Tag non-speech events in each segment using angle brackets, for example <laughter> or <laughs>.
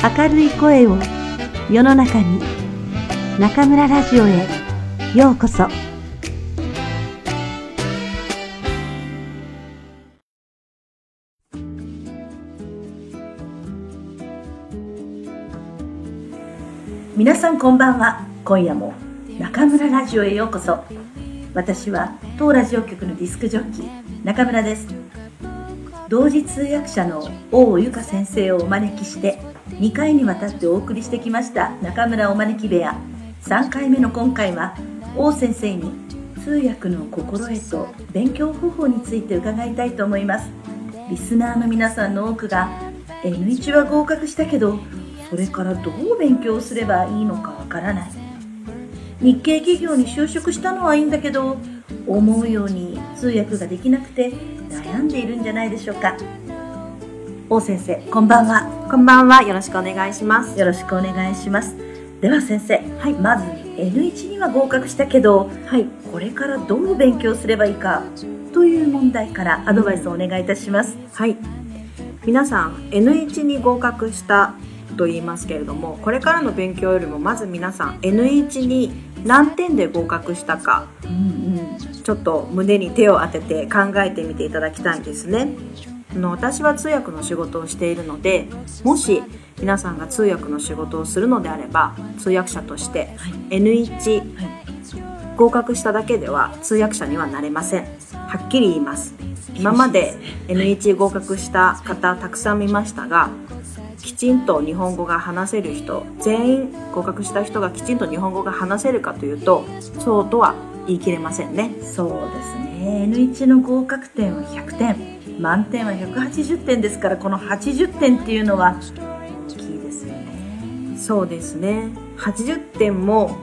明るい声を世の中に中村ラジオへようこそ。皆さんこんばんは。今夜も中村ラジオへようこそ。私は当ラジオ局のディスクジョッキー中村です。同時通訳者の大由香先生をお招きして2回にわたってお送りしてきました中村お招き部屋。3回目の今回は王先生に通訳の心得と勉強方法について伺いたいと思います。リスナーの皆さんの多くが N1 は合格したけどそれからどう勉強すればいいのかわからない。日系企業に就職したのはいいんだけど思うように通訳ができなくて悩んでいるんじゃないでしょうか。王先生こんばんはこんばんは。よろしくお願いします。よろしくお願いしますでは先生、はい、まず N1 には合格したけどはい。これからどう勉強すればいいかという問題からアドバイスをお願いいたします、はい。皆さん、N1 に合格したと言いますけれども、これからの勉強よりも、まず皆さん、N1 に何点で合格したか、うんうんちょっと胸に手を当てて考えてみていただきたいんですね。あの私は通訳の仕事をしているので、もし皆さんが通訳の仕事をするのであれば、通訳者としてはい。N1 はい。合格しただけでは通訳者にはなれません。はっきり言います。今まで N1 合格した方たくさん見ましたがきちんと日本語が話せる人全員合格した人がきちんと日本語が話せるかというとそうとは言い切れませんね。そうですね。N1 の合格点は100点満点は180点ですからこの80点っていうのは大きいですよね。そうですね。80点も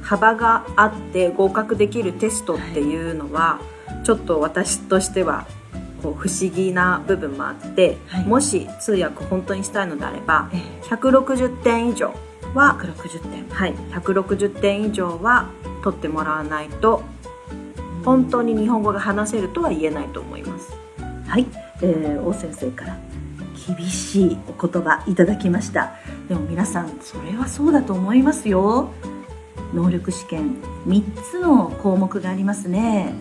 幅があって合格できるテストっていうのはちょっと私としてはこう不思議な部分もあって、はい。もし通訳本当にしたいのであればえ160点以上は、160点。はい、160点以上は取ってもらわないと本当に日本語が話せるとは言えないと思います。はい、えー、王先生から厳しいお言葉いただきました。でも皆さんそれはそうだと思いますよ。能力試験3つの項目がありますね。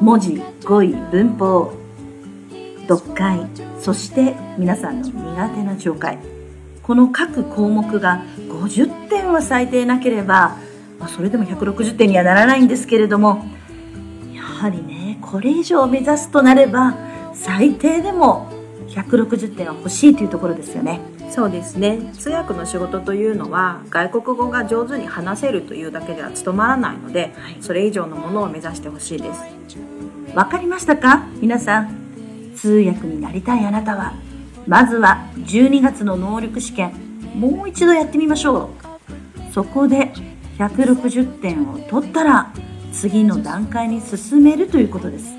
文字語彙文法。読解。そして皆さんの苦手な聴解。この各項目が50点は最低なければ、まあ、それでも160点にはならないんですけれどもやはりねこれ以上目指すとなれば最低でも160点は欲しいというところですよね。そうですね。通訳の仕事というのは外国語が上手に話せるというだけでは務まらないので、はい。それ以上のものを目指してほしいです。わかりましたか？皆さん。通訳になりたいあなたはまずは12月の能力試験もう一度やってみましょう。そこで160点を取ったら次の段階に進めるということです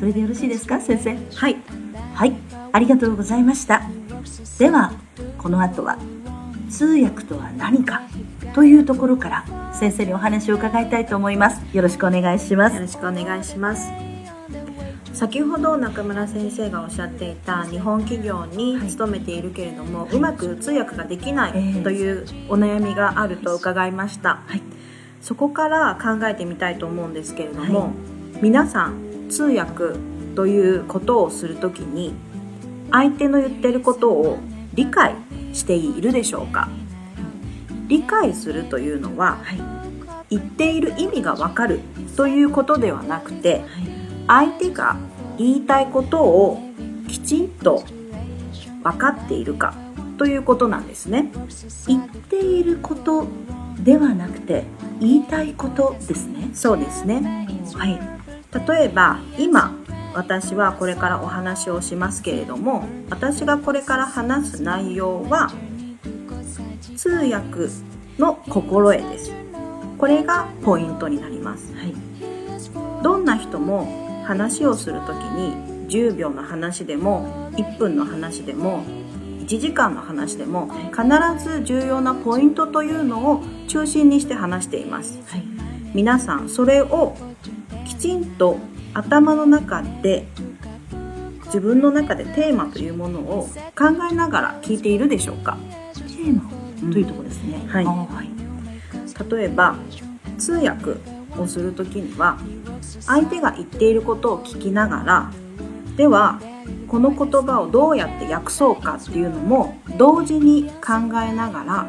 それでよろしいですか先生？はい。はい、ありがとうございました。では、この後は通訳とは何かというところから先生にお話を伺いたいと思います。よろしくお願いします。よろしくお願いします。先ほど中村先生がおっしゃっていた日本企業に勤めているけれども、うまく通訳ができなええ。いというお悩みがあると伺いました、はい。そこから考えてみたいと思うんですけれども、はい皆さん通訳ということをするときに相手の言ってることを理解しているでしょうか？理解するというのははい、言っている意味がわかるということではなくて相手が言いたいことをきちんと分かっているかということなんですね。言っていることではなくて言いたいことですね。そうですね。はい、例えば今私はこれからお話をしますけれども私がこれから話す内容は通訳の心得です。これがポイントになります。はい、どんな人も話をするときに10秒の話でも1分の話でも1時間の話でも必ず重要なポイントというのを中心にして話していますはい、皆さんそれをきちんと頭の中で自分の中でテーマというものを考えながら聞いているでしょうか？テーマ？というところですね、はい。あはい。例えば通訳をする時には相手が言っていることを聞きながらではこの言葉をどうやって訳そうかっていうのも同時に考えながら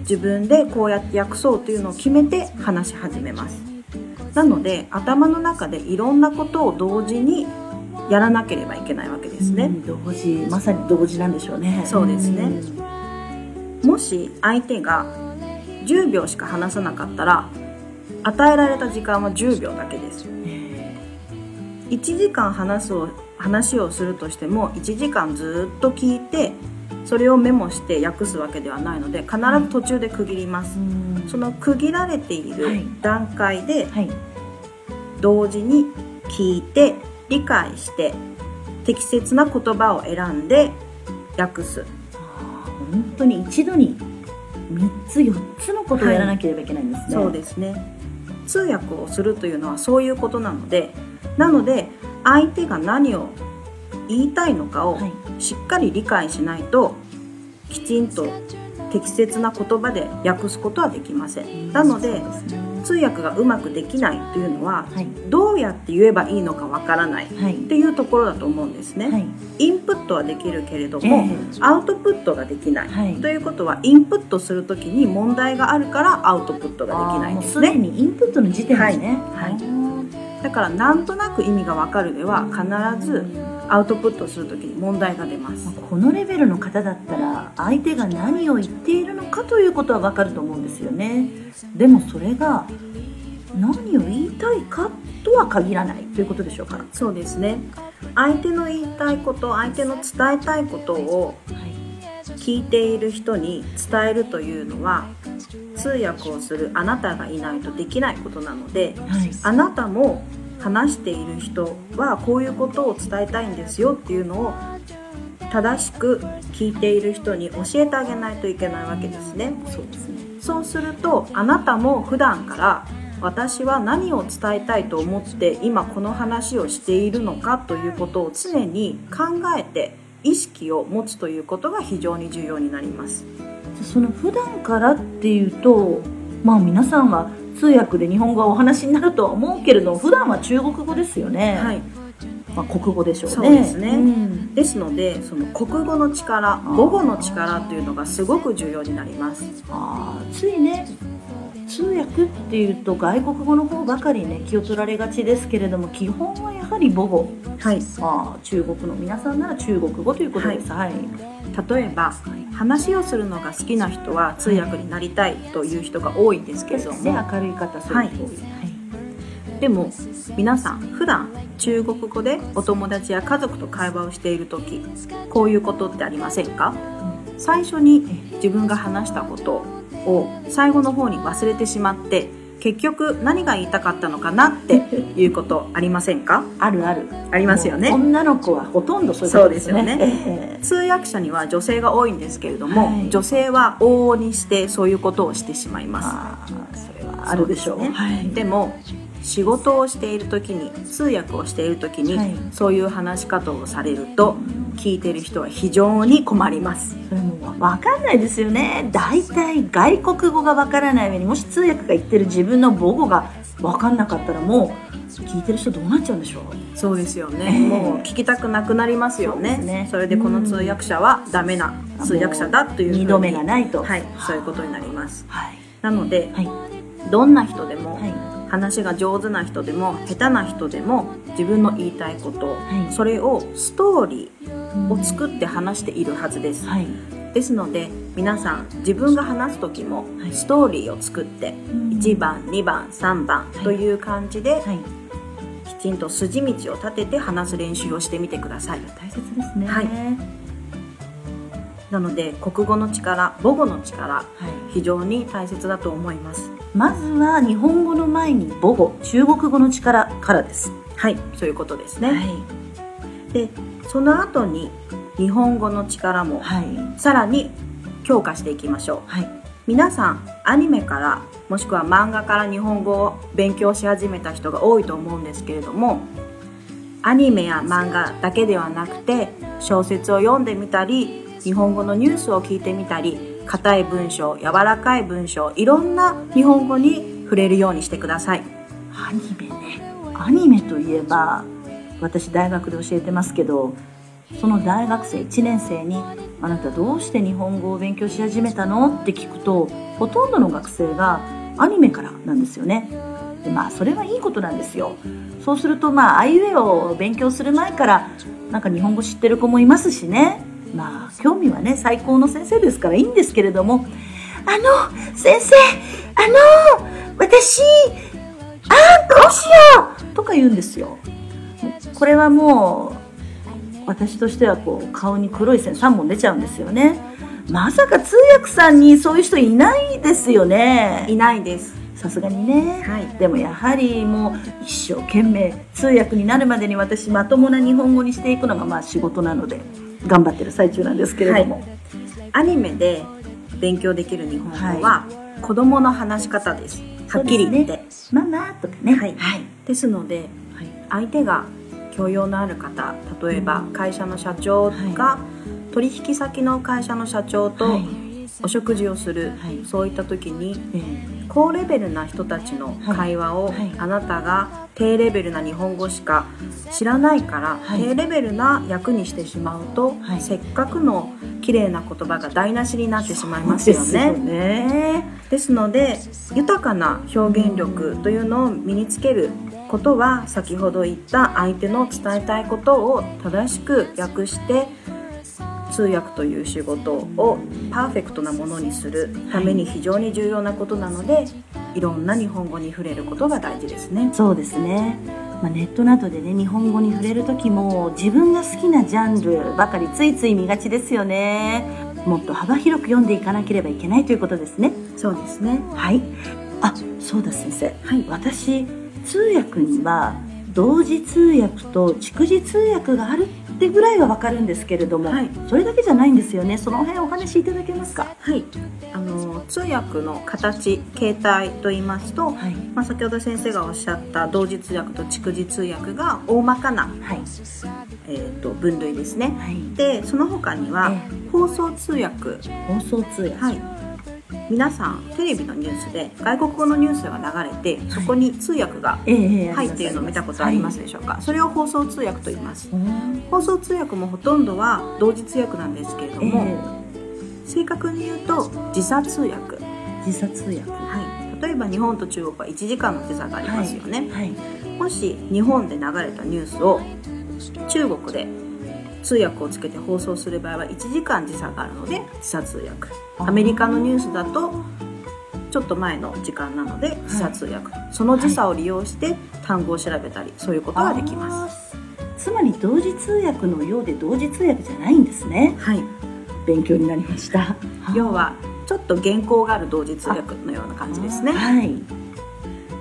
自分でこうやって訳そうというのを決めて話し始めますなので頭の中でいろんなことを同時にやらなければいけないわけですね、うん同時まさに同時なんでしょうね。そうですね。ん。もし相手が10秒しか話さなかったら与えられた時間は10秒だけです。1時間話すを話をするとしても1時間ずっと聞いてそれをメモして訳すわけではないので必ず途中で区切ります。うん。その区切られているはい。段階ではい。同時に聞いて理解して適切な言葉を選んで訳す。本当に一度に3つ4つのことをやらなければいけないんですね、そうですね。通訳をするというのはそういうことなのでなので相手が何を言いたいのかをはい。しっかり理解しないときちんと適切な言葉で訳すことはできません。なので通訳がうまくできないというのははい。どうやって言えばいいのかわからないっはい。ていうところだと思うんですね、はい。インプットはできるけれどえも、えアウトプットができない、はい。ということはインプットするときに問題があるからアウトプットができないんですあーもうすにインプットの時点でね。はい。だからなんとなく意味がわかるでは必ずアウトプットするときに問題が出ます。ーこのレベルの方だったら相手が何を言っているのかということは分かると思うんですよね。でもそれが何を言いたいかとは限らないということでしょうか。はそうですね。相手の言いたいこと相手の伝えたいことをい聞いている人に伝えるというのは通訳をするあなたがいないとできないことなのではい。あなたも話している人はこういうことを伝えたいんですよっていうのを正しく聞いている人に教えてあげないといけないわけですね。そうですね。そうするとあなたも普段から私は何を伝えたいと思って今この話をしているのかということを常に考えて意識を持つということが非常に重要になります。その普段からっていうとまあ皆さんは通訳で日本語はお話になるとは思うけれど普段は中国語ですよね、はい。まあ、国語でしょうね。そうですね。ん。ですのでその国語の力母語の力というのがすごく重要になります。あー。ついね通訳っていうと外国語の方ばかりね気を取られがちですけれども基本はやはり母語。はい。あー。中国の皆さんなら中国語ということです。はい、例えば話をするのが好きな人は通訳になりたいという人が多いんですけれども、ね。明るい方そういう人多い、でも皆さん普段中国語でお友達や家族と会話をしている時こういうことってありませんか？最初に自分が話したことを最後の方に忘れてしまって結局何が言いたかったのかなって <laughs> いうことありませんか？あるある。ありますよね。女の子はほとんどそういうことですね。そうですよえ通訳者には女性が多いんですけれども、はい。女性は往々にしてそういうことをしてしまいえます。あーそれはあるでしょう。ね。はい。でも仕事をしている時に通訳をしている時に、はい。そういう話し方をされると聞いている人は非常に困ります。それも分かんないですよね。大体外国語が分からない上にもし通訳が言ってる自分の母語が分かんなかったらもう聞いてる人どうなっちゃうんでしょう？そうですよね、ええ。もう聞きたくなくなりますよね。ね。それでこの通訳者はダメな通訳者だというふうに二度目がないと。はい。そういうことになります。はい。なのではい。どんな人でも、はい話が上手な人でも下手な人でも自分の言いたいこと、はい。それをストーリーを作って話しているはずです、はい。ですので皆さん自分が話す時もはい。ストーリーを作って1番2番3番い。という感じではい。きちんと筋道を立てて話す練習をしてみてください。大切ですね。はいなので国語の力母語の力はい。非常に大切だと思います。まずは日本語の前に母語中国語の力からです。はい。そういうことですね、い。でその後に日本語の力もはい。さらに強化していきましょう。はい。皆さんアニメからもしくは漫画から日本語を勉強し始めた人が多いと思うんですけれどもアニメや漫画だけではなくて小説を読んでみたり日本語のニュースを聞いてみたり硬い文章柔らかい文章いろんな日本語に触れるようにしてください。アニメね。アニメといえば私大学で教えてますけどその大学生1年生に「あなたどうして日本語を勉強し始めたの?」って聞くとほとんどの学生がアニメからなんですよね。でまあそれはいいことなんですよ。そうするとまああいうえを勉強する前からなんか日本語知ってる子もいますしね。まあ興味はね最高の先生ですからいいんですけれども。あの先生あの私あーどうしようとか言うんですよ。これはもう私としてはこう顔に黒い線3本出ちゃうんですよね。まさか通訳さんにそういう人いないですよね。いないです。さすがにね、はい。でもやはりもう一生懸命通訳になるまでに私まともな日本語にしていくのがまあ仕事なので頑張ってる最中なんですけれども、アニメで勉強できる日本語は、子供の話し方です。はっきり言って。ママとかね。はい。はい。ですので相手が教養のある方例えば会社の社長が取引先の会社の社長とはい。お食事をする、はい。そういった時にえー高レベルな人たちの会話を、あなたが低レベルな日本語しか知らないから、はい。低レベルな役にしてしまうと、はい。せっかくの綺麗な言葉が台無しになってしまいますよです。ね。ですので豊かな表現力というのを身につけることは先ほど言った相手の伝えたいことを正しく訳して通訳という仕事をパーフェクトなものにするために非常に重要なことなので、い、ろんな日本語に触れることが大事ですね。そうですね、まあ、ネットなどでね日本語に触れる時も自分が好きなジャンルばかりついつい見がちですよねもっと幅広く読んでいかなければいけないということですねそうですね。はいあそうだ先生はい。私通訳には同時通訳と逐次通訳があるってぐらいは分かるんですけれども、はい。それだけじゃないんですよね。その辺お話しいただけますか？はい。あの通訳の形、形態と言いますと、はい。まあ、先ほど先生がおっしゃった同時通訳と逐次通訳が大まかな、はい。えー、と分類ですね。はい。でその他にはえ。放送通訳。放送通訳。はい皆さんテレビのニュースで外国語のニュースが流れてそこに通訳が入っているのを見たことありますでしょうか、それを放送通訳と言います。うん。放送通訳もほとんどは同時通訳なんですけれどえも、え正確に言うと時差通訳。時差通訳。はい、例えば日本と中国は1時間の時差がありますよね、はい。もし日本で流れたニュースを中国で通訳をつけて放送する場合は1時間時差があるので時差通訳。アメリカのニュースだとちょっと前の時間なので時差通訳、その時差を利用して単語を調べたりそういうことができます。すつまり同時通訳のようで同時通訳じゃないんですね。はい。勉強になりました。要はちょっと原稿がある同時通訳のような感じですね。はい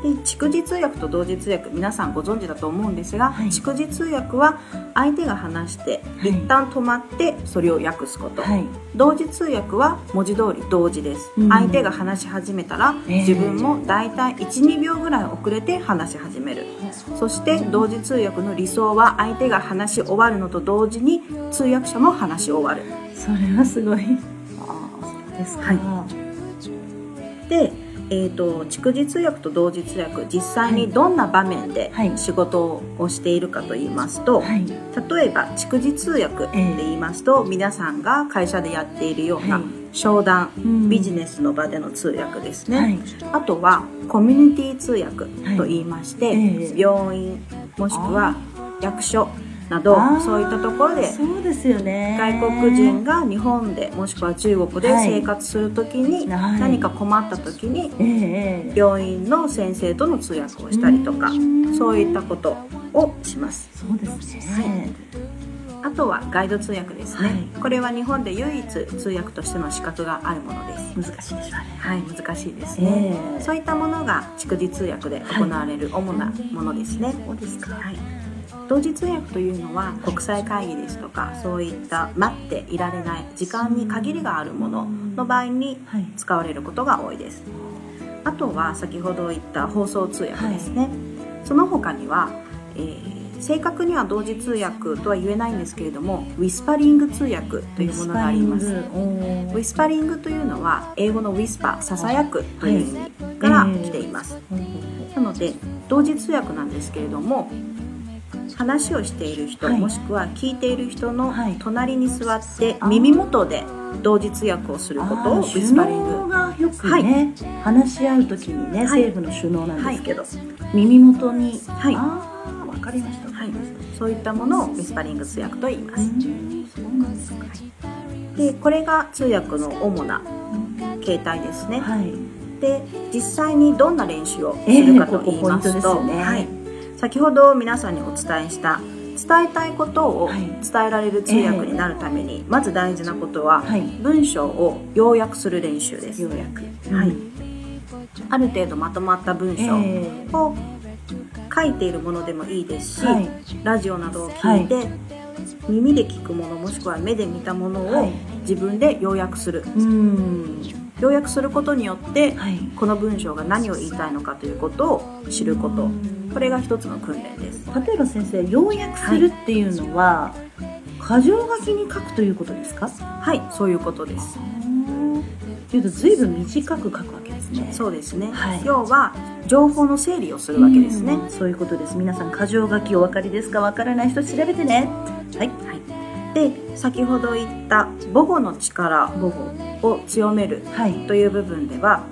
で逐次通訳と同時通訳皆さんご存知だと思うんですが、はい。逐次通訳は相手が話してはい。一旦止まってそれを訳すこと、はい。同時通訳は文字通り同時です、うん。相手が話し始めたら、ええ自分もだいたい12秒ぐらい遅れて話し始める。そして同時通訳の理想は相手が話し終わるのと同時に通訳者も話し終わる。それはすごい。ああそうですか、はで、えー、と逐次通訳と同時通訳実際にどんな場面ではい。仕事をしているかと言いますと、はい。例えば逐次通訳で言いますと、皆さんが会社でやっているようなはい。商談、うん。ビジネスの場での通訳ですね、はい。あとはコミュニティ通訳と言いまして、はいええ。病院もしくは役所などそういったところでそうですよね。外国人が日本でもしくは中国ではい。生活するときにはい。何か困ったときにええええ。病院の先生との通訳をしたりとかうん。そういったことをします。そうですね、あとはガイド通訳ですね、はい。これは日本で唯一通訳としての資格があるものです。難しいでしょうね。はい難しいですね、ええ。そういったものが逐次通訳で行われる主なものですね、そうですか。はい、同時通訳というのは国際会議ですとかそういった待っていられない時間に限りがあるものの場合にはい。使われることが多いです。あとは先ほど言った放送通訳ですね、その他には、えー正確には同時通訳とは言えないんですけれどもウィスパリング通訳というものがあります。ウィスパリングというのは英語のウィスパーささやくという意味から来ています、はい、なので同時通訳なんですけれども話をしている人、はい、もしくは聞いている人の隣に座って耳元で同時通訳をすることをウィスパリング。がよくね、はい、話し合う時にね、政府の首脳なんですけど、耳元にはい。あわかりました、はい、そういったものをウィスパリング通訳と言います。でこれが通訳の主な形態ですね、はい、で実際にどんな練習をするかと言いますと、えー、ここね、はい先ほど皆さんにお伝えした伝えたいことを伝えられる通訳になるために、まず大事なことは、文章を要約する練習です。要約、はい、ある程度まとまった文章を書いているものでもいいですし、ラジオなどを聞いて、耳で聞くものもしくは目で見たものを自分で要約する。要約することによって、はい、この文章が何を言いたいのかということを知ること。これが一つの訓練です。例えば先生要約するっていうのは、はい、箇条書きに書くということですか？はいそういうことです。というと随分短く書くわけですね。そうですね、はい、要は情報の整理をするわけですね。そういうことです。皆さん箇条書きお分かりですか？分からない人調べてね。はい、はいで先ほど言った母語の力を強めるという部分では、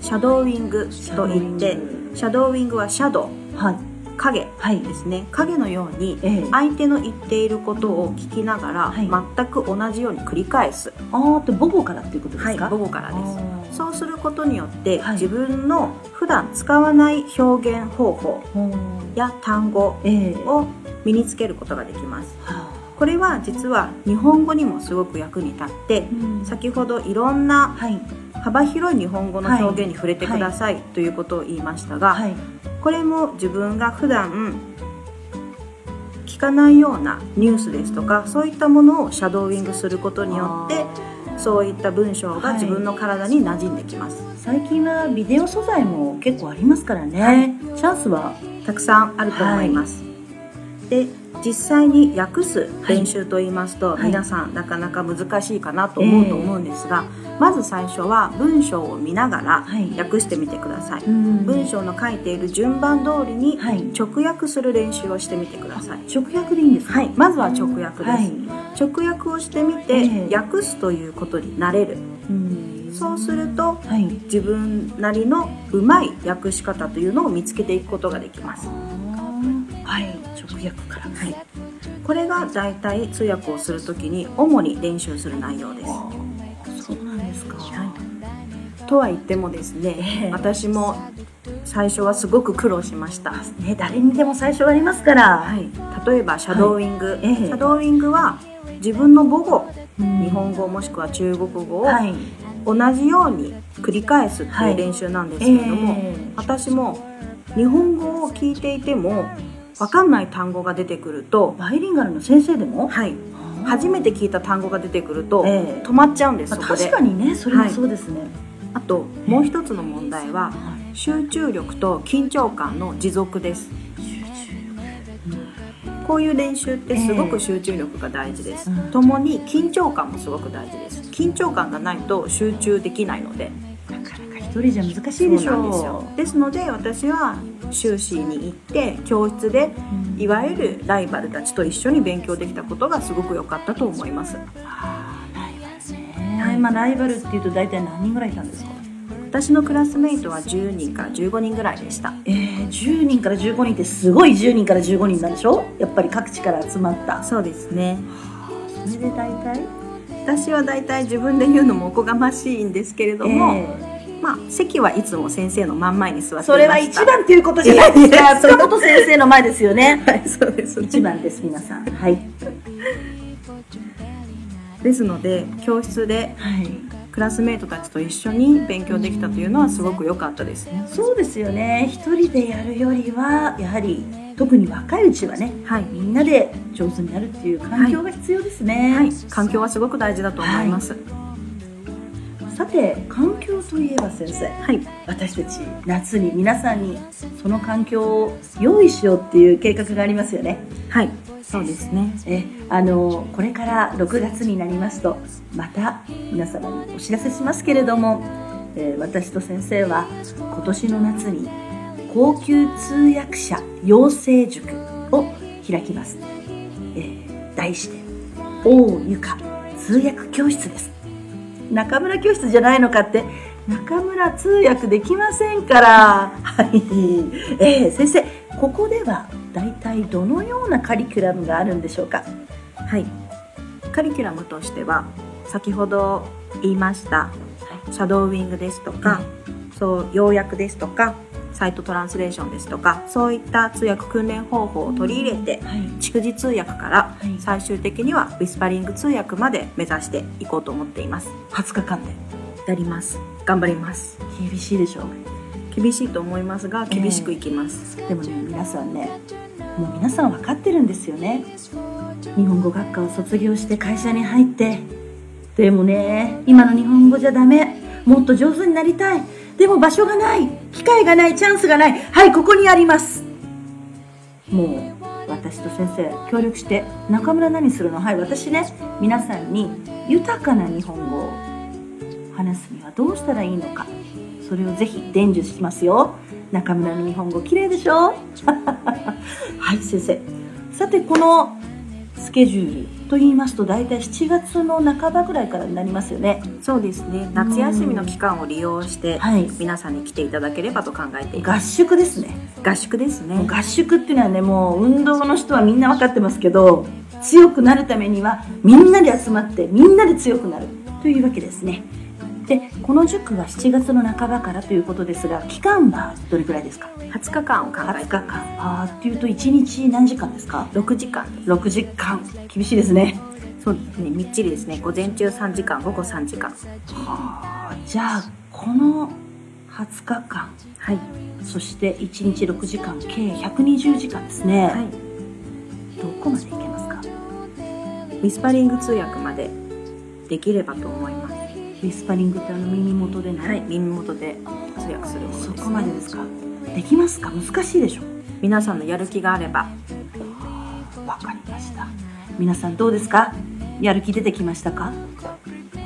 シャドーウィングといってシャドーウィング。はシャドウ、はい、影ですね、はい、影のように相手の言っていることを聞きながら全く同じように繰り返す、ああと母語からっていうことですか、はい、母語からです。そうすることによって、はい、自分の普段使わない表現方法や単語を身につけることができます、はあこれは実は日本語にもすごく役に立って、うん、先ほどいろんな幅広い日本語の表現に触れてください、ということを言いましたが、はい、これも自分が普段聞かないようなニュースですとかそういったものをシャドーイングすることによってそういった文章が自分の体に馴染んできます、はい、最近はビデオ素材も結構ありますからね、はい、チャンスはたくさんあると思います、で実際に訳す練習と言いますと、はい、皆さんなかなか難しいかなと思うと思うんですが、えー、まず最初は文章を見ながら訳してみてください、はい、文章の書いている順番通りに直訳する練習をしてみてください、直訳でいいんですか、はい、まずは直訳です、直訳をしてみて、えー、訳すということになれる、そうすると、はい、自分なりのうまい訳し方というのを見つけていくことができます。はい、直訳から、はい、これが大体通訳をする時に主に練習する内容です。そうなんですか、はい、とは言ってもですね、えー、私も最初はすごく苦労しました、ね、誰にでも最初はありますから、はい、例えばシャドーイング、はい。えー、シャドーイングは自分の母語、うん、日本語もしくは中国語を同じように繰り返すっていう練習なんですけれども、はいえ。ー、私も日本語を聞いていても分かんない単語が出てくるとバイリンガルの先生でもはい。初めて聞いた単語が出てくると、えー、止まっちゃうんです、そこで。確かにねそれはそうですね、はい、あともう一つの問題は、集中力と緊張感の持続です。こういう練習ってすごく集中力が大事です、えー、共に緊張感もすごく大事です。緊張感がないと集中できないので。人じゃ難しいでしょう。ですので私は修士に行って教室で、いわゆるライバルたちと一緒に勉強できたことがすごく良かったと思います。はあ、ライバルね、はい、まあ、ライバルっていうと大体何人ぐらいいたんですか？私のクラスメイトは10人から15人ぐらいでした。えー、10人から15人ってすごい10人から15人なんでしょ？やっぱり各地から集まった。そうですね。それで大体？私は大体自分で言うのもおこがましいんですけれども、えーまあ、席はいつも先生の真ん前に座ってそれは一番っていうことじゃないですか。塚本先生の前ですよね。はいそうです、ね、一番です皆さん。はい。ですので教室で、はい、クラスメートたちと一緒に勉強できたというのはすごく良かったです、ね、そうですよね。一人でやるよりはやはり特に若いうちはね、はい、みんなで上手になるっていう環境が必要ですね、はい、はい、環境はすごく大事だと思います、さて環境といえば先生はい。私たち夏に皆さんにその環境を用意しようっていう計画がありますよね。はい。そうですね。えあのこれから6月になりますとまた皆様にお知らせしますけれども、えー私と先生は今年の夏に高級通訳者養成塾を開きます、えー題して大ゆか通訳教室です中村教室じゃないのかって。中村通訳できませんから。はい、えー先生ここでは大体どのようなカリキュラムがあるんでしょうか？はい。カリキュラムとしては先ほど言いましたシャドーウィングですとか、そう要約ですとかサイトトランスレーションですとかそういった通訳訓練方法を取り入れてはい。逐次通訳からはい。最終的にはウィスパリング通訳まで目指していこうと思っています。20日間で。やります。頑張ります。厳しいでしょ厳しいと思いますが厳しくいきます、でもね皆さんねもう皆さん分かってるんですよね。日本語学科を卒業して会社に入って。でもね今の日本語じゃダメ。もっと上手になりたい。でも場所がない機会がないチャンスがない。はいここにあります。もう私と先生協力して中村何するの？はい私ね皆さんに豊かな日本語を話すにはどうしたらいいのか。それをぜひ伝授しますよ。中村の日本語綺麗でしょ？<laughs> はい先生。さてこのスケジュール。と言いますと大体7月の半ばぐらいからになりますよね。そうですね。夏休みの期間を利用してはい。皆さんに来ていただければと考えていま合宿ですね。す合宿ですね。合宿っていうのはねもう運動の人はみんな分かってますけど強くなるためにはみんなで集まってみんなで強くなるというわけですねでこの塾は7月の半ばからということですが期間はどれくらいですか？20日間を考20えて日間。あーっていうと1日何時間ですか？6時間。です6時間。厳しいですね。そうですね。みっちりですね。午前中3時間午後3時間。はあじゃあこの20日間。はい。そして1日6時間計120時間ですね、はい。どこまでいけますか？ウィスパリング通訳までできればと思いますウィスパリングってあの耳元でね、はい耳元で通訳するものです。そこまでですか？できますか？難しいでしょ？皆さんのやる気があれば。わかりました。皆さんどうですか？やる気出てきましたか？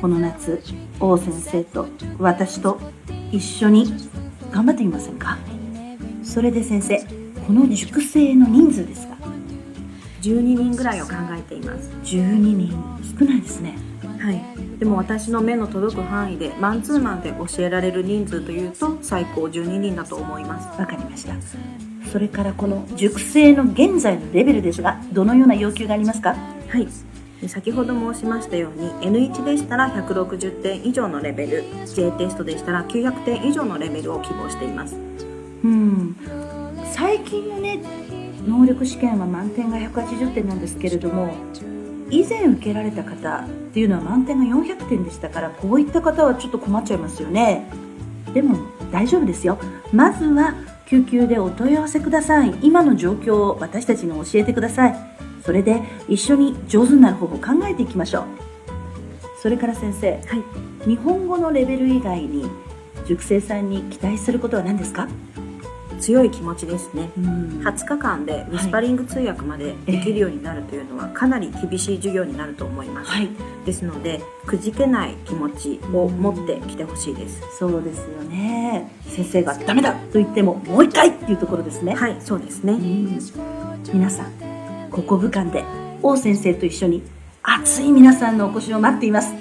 この夏王先生と私と一緒に頑張ってみませんか？それで先生この塾生の人数ですが12人ぐらいを考えています。12人。少ないですねはい。でも私の目の届く範囲でマンツーマンで教えられる人数というと最高12人だと思います。わかりました。それからこの塾生の現在のレベルですがどのような要求がありますか？はい。で先ほど申しましたように N1 でしたら160点以上のレベル J テストでしたら900点以上のレベルを希望しています。うん。最近のね能力試験は満点が180点なんですけれども以前受けられた方っていうのは満点が400点でしたからこういった方はちょっと困っちゃいますよね。でも大丈夫ですよ。まずは救急でお問い合わせください。今の状況を私たちに教えてください。それで一緒に上手になる方法を考えていきましょう。それから先生はい。日本語のレベル以外に塾生さんに期待することは何ですか？強い気持ちですね。うん。20日間でウィスパリング通訳までできるようになるというのはかなり厳しい授業になると思います、はい。ですのでくじけない気持ちを持ってきてほしいです。そうですよね。先生がダメだと言ってももう一回っていうところですね。はいそうですね。うん。皆さんここ武漢で王先生と一緒に熱い皆さんのお越しを待っています。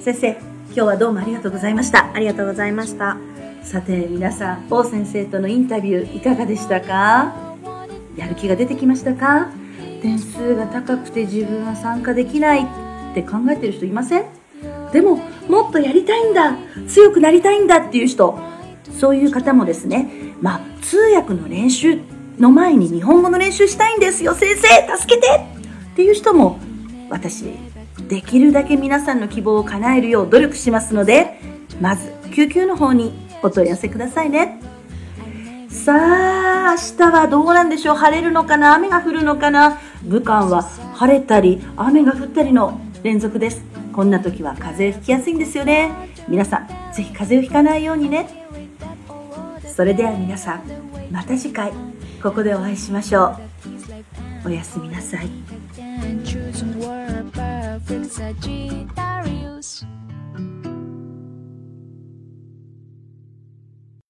先生今日はどうもありがとうございました。ありがとうございましたさて皆さん王先生とのインタビューいかがでしたか？やる気が出てきましたか？点数が高くて自分は参加できないって考えてる人いません？でももっとやりたいんだ！強くなりたいんだっていう人！そういう方もですねまあ通訳の練習の前に日本語の練習したいんですよ。先生助けて！っていう人も私できるだけ皆さんの希望を叶えるよう努力しますのでまず救急の方にお問い合わせくださいね。さあ明日はどうなんでしょう？晴れるのかな？雨が降るのかな？武漢は晴れたり雨が降ったりの連続です。こんな時は風邪ひきやすいんですよね。皆さんぜひ風邪をひかないようにね。それでは皆さんまた次回ここでお会いしましょう。おやすみなさい。